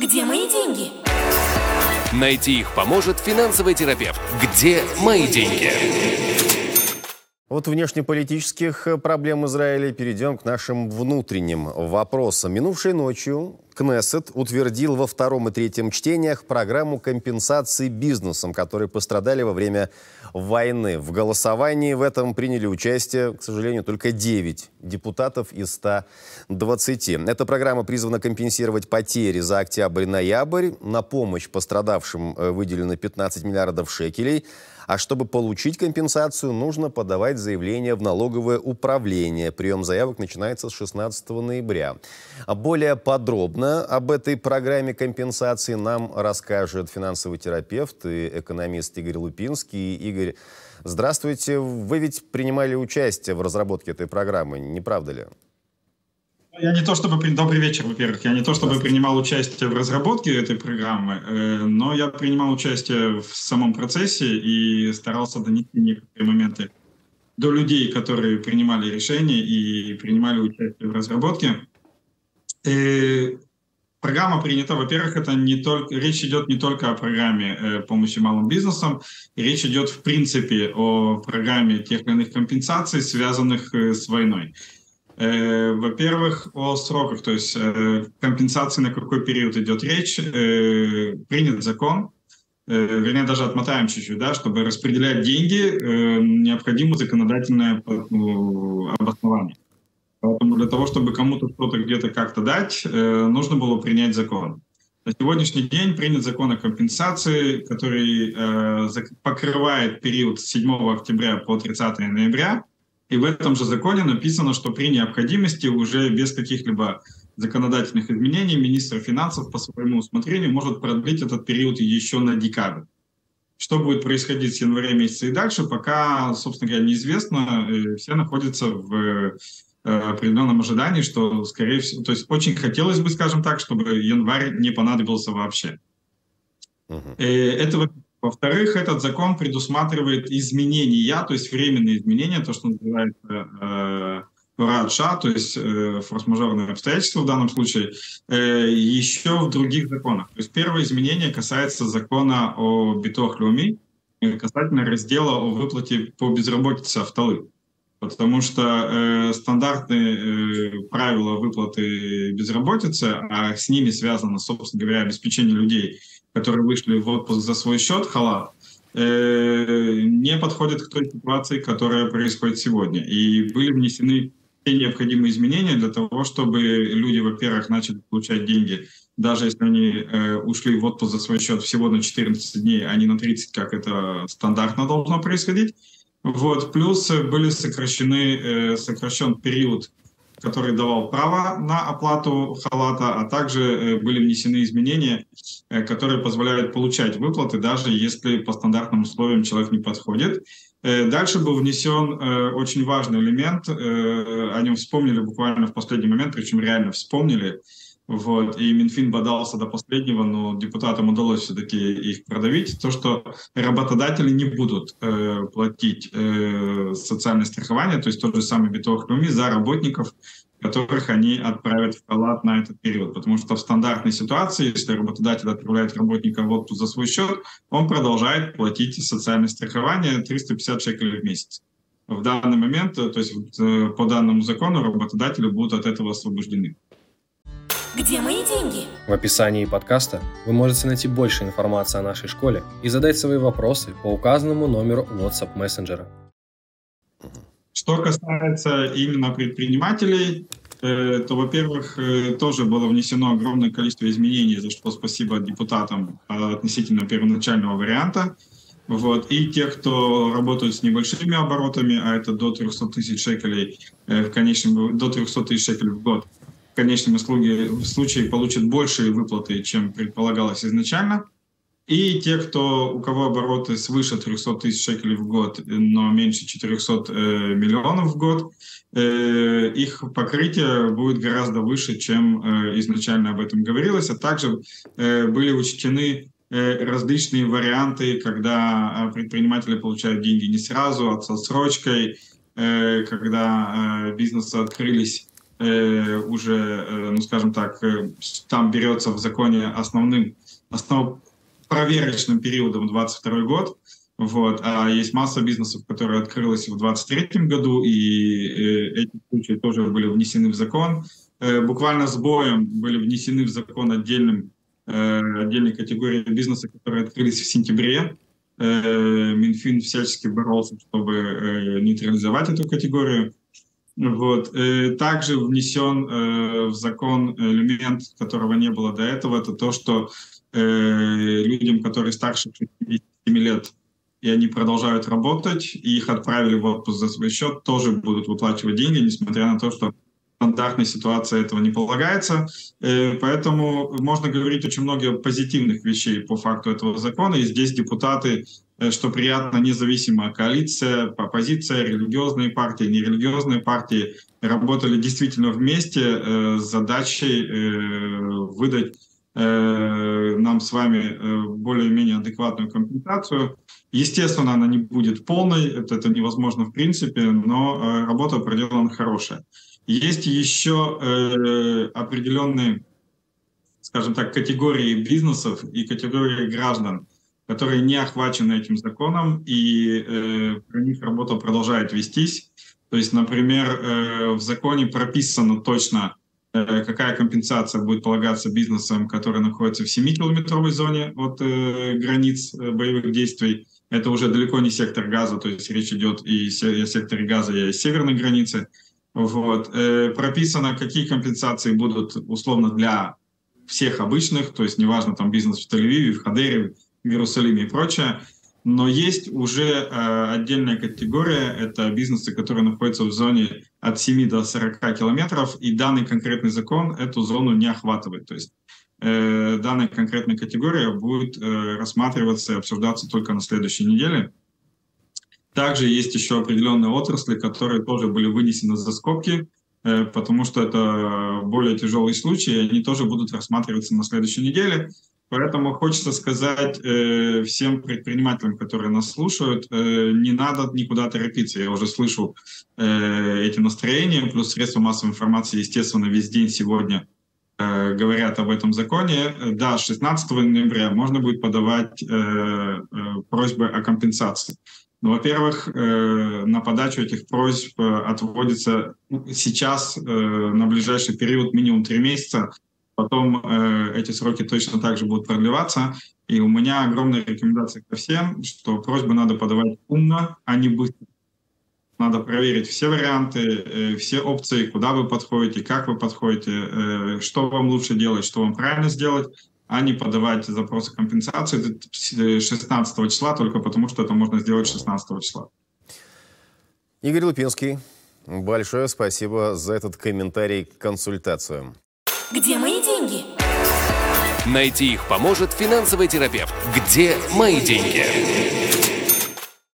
Где мои деньги? Найти их поможет финансовый терапевт. Где мои деньги? От внешнеполитических э, проблем Израиля перейдем к нашим внутренним вопросам. Минувшей ночью Кнессет утвердил во втором и третьем чтениях программу компенсации бизнесам, которые пострадали во время войны. В голосовании в этом приняли участие, к сожалению, только 9 депутатов из 120. Эта программа призвана компенсировать потери за октябрь-ноябрь. На помощь пострадавшим э, выделено 15 миллиардов шекелей. А чтобы получить компенсацию, нужно подавать заявление в налоговое управление. Прием заявок начинается с 16 ноября. Более подробно об этой программе компенсации нам расскажет финансовый терапевт и экономист Игорь Лупинский. Игорь, здравствуйте. Вы ведь принимали участие в разработке этой программы, не правда ли? Я не то чтобы... Добрый вечер, во-первых. Я не то чтобы принимал участие в разработке этой программы, э, но я принимал участие в самом процессе и старался донести некоторые моменты до людей, которые принимали решения и принимали участие в разработке. И э, программа принята, во-первых, это не только речь идет не только о программе э, помощи малым бизнесам, речь идет в принципе о программе тех или иных компенсаций, связанных э, с войной. Э, во-первых, о сроках, то есть э, компенсации на какой период идет речь. Э, принят закон, вернее, даже отмотаем чуть-чуть, да, чтобы распределять деньги, необходимо законодательное ну, обоснование. Поэтому для того, чтобы кому-то что-то где-то как-то дать, нужно было принять закон. На сегодняшний день принят закон о компенсации, который покрывает период с 7 октября по 30 ноября. И в этом же законе написано, что при необходимости уже без каких-либо законодательных изменений министр финансов по своему усмотрению может продлить этот период еще на декабрь. Что будет происходить с января месяца и дальше, пока, собственно говоря, неизвестно. Э, все находятся в э, определенном ожидании, что, скорее всего, то есть очень хотелось бы, скажем так, чтобы январь не понадобился вообще. Uh-huh. Это во-вторых, этот закон предусматривает изменения, то есть временные изменения, то, что называется э, то есть э, форс-мажорные обстоятельства в данном случае, э, еще в других законах. То есть первое изменение касается закона о битох э, касательно раздела о выплате по безработице автолы. Потому что э, стандартные э, правила выплаты безработицы, а с ними связано, собственно говоря, обеспечение людей – которые вышли в отпуск за свой счет, халат, э, не подходит к той ситуации, которая происходит сегодня. И были внесены все необходимые изменения для того, чтобы люди, во-первых, начали получать деньги, даже если они э, ушли в отпуск за свой счет всего на 14 дней, а не на 30, как это стандартно должно происходить. Вот. Плюс были сокращены, э, сокращен период который давал право на оплату халата, а также э, были внесены изменения, э, которые позволяют получать выплаты, даже если по стандартным условиям человек не подходит. Дальше был внесен очень важный элемент, о нем вспомнили буквально в последний момент, причем реально вспомнили, вот, и Минфин бодался до последнего, но депутатам удалось все-таки их продавить. То, что работодатели не будут э, платить э, социальное страхование, то есть тот же самый битовых за работников, которых они отправят в халат на этот период. Потому что в стандартной ситуации, если работодатель отправляет работника в отпуск за свой счет, он продолжает платить социальное страхование 350 шекелей в месяц. В данный момент, то есть э, по данному закону, работодатели будут от этого освобождены. Где мои деньги? В описании подкаста вы можете найти больше информации о нашей школе и задать свои вопросы по указанному номеру WhatsApp мессенджера. Что касается именно предпринимателей, э, то, во-первых, э, тоже было внесено огромное количество изменений, за что спасибо депутатам относительно первоначального варианта. Вот. И те, кто работают с небольшими оборотами, а это до 300 тысяч шекелей, э, в конечном, до 300 тысяч шекелей в год, конечном случае получат большие выплаты, чем предполагалось изначально. И те, кто, у кого обороты свыше 300 тысяч шекелей в год, но меньше 400 э, миллионов в год, э, их покрытие будет гораздо выше, чем э, изначально об этом говорилось. А также э, были учтены э, различные варианты, когда предприниматели получают деньги не сразу, а с отсрочкой, э, когда э, бизнесы открылись э, уже, э, ну скажем так, э, там берется в законе основным, основ проверочным периодом 22 год. Вот. А есть масса бизнесов, которые открылись в 2023 году, и э, эти случаи тоже были внесены в закон. Э, буквально с боем были внесены в закон отдельным, э, отдельной категории бизнеса, которые открылись в сентябре. Э, Минфин всячески боролся, чтобы э, нейтрализовать эту категорию. Вот. Э, также внесен э, в закон элемент, которого не было до этого, это то, что э, людям, которые старше 67 лет, и они продолжают работать, и их отправили в отпуск за свой счет, тоже будут выплачивать деньги, несмотря на то, что стандартной ситуации этого не полагается. Поэтому можно говорить очень много позитивных вещей по факту этого закона. И здесь депутаты Э, что приятно, независимая коалиция, оппозиция, религиозные партии, нерелигиозные партии работали действительно вместе э, с задачей э, выдать нам с вами более-менее адекватную компенсацию. Естественно, она не будет полной, это невозможно в принципе, но работа проделана хорошая. Есть еще определенные, скажем так, категории бизнесов и категории граждан – которые не охвачены этим законом, и э, про них работа продолжает вестись. То есть, например, э, в законе прописано точно, э, какая компенсация будет полагаться бизнесам, которые находятся в 7-километровой зоне от э, границ э, боевых действий. Это уже далеко не сектор газа, то есть речь идет и о секторе газа, и о северной границе. Вот. Э, прописано, какие компенсации будут условно для всех обычных, то есть неважно, там бизнес в Тель-Авиве, в Хадере, в Иерусалиме и прочее. Но есть уже э, отдельная категория, это бизнесы, которые находятся в зоне от 7 до 40 километров, и данный конкретный закон эту зону не охватывает. То есть э, данная конкретная категория будет э, рассматриваться и обсуждаться только на следующей неделе. Также есть еще определенные отрасли, которые тоже были вынесены за скобки, э, потому что это более тяжелые случаи, они тоже будут рассматриваться на следующей неделе. Поэтому хочется сказать э, всем предпринимателям, которые нас слушают, э, не надо никуда торопиться. Я уже слышу эти настроения, плюс средства массовой информации, естественно, весь день сегодня говорят об этом законе. Да, с 16 ноября можно будет подавать просьбы о компенсации. Ну, во-первых, э, на подачу этих просьб отводится сейчас э, на ближайший период минимум три месяца Потом э, эти сроки точно так же будут продлеваться. И у меня огромная рекомендация ко всем, что просьбы надо подавать умно, а не быстро. Надо проверить все варианты, э, все опции, куда вы подходите, как вы подходите, э, что вам лучше делать, что вам правильно сделать, а не подавать запросы компенсации 16 числа только потому, что это можно сделать 16 числа. Игорь Лупинский, большое спасибо за этот комментарий к консультацию. Где мои деньги? Найти их поможет финансовый терапевт. Где мои деньги?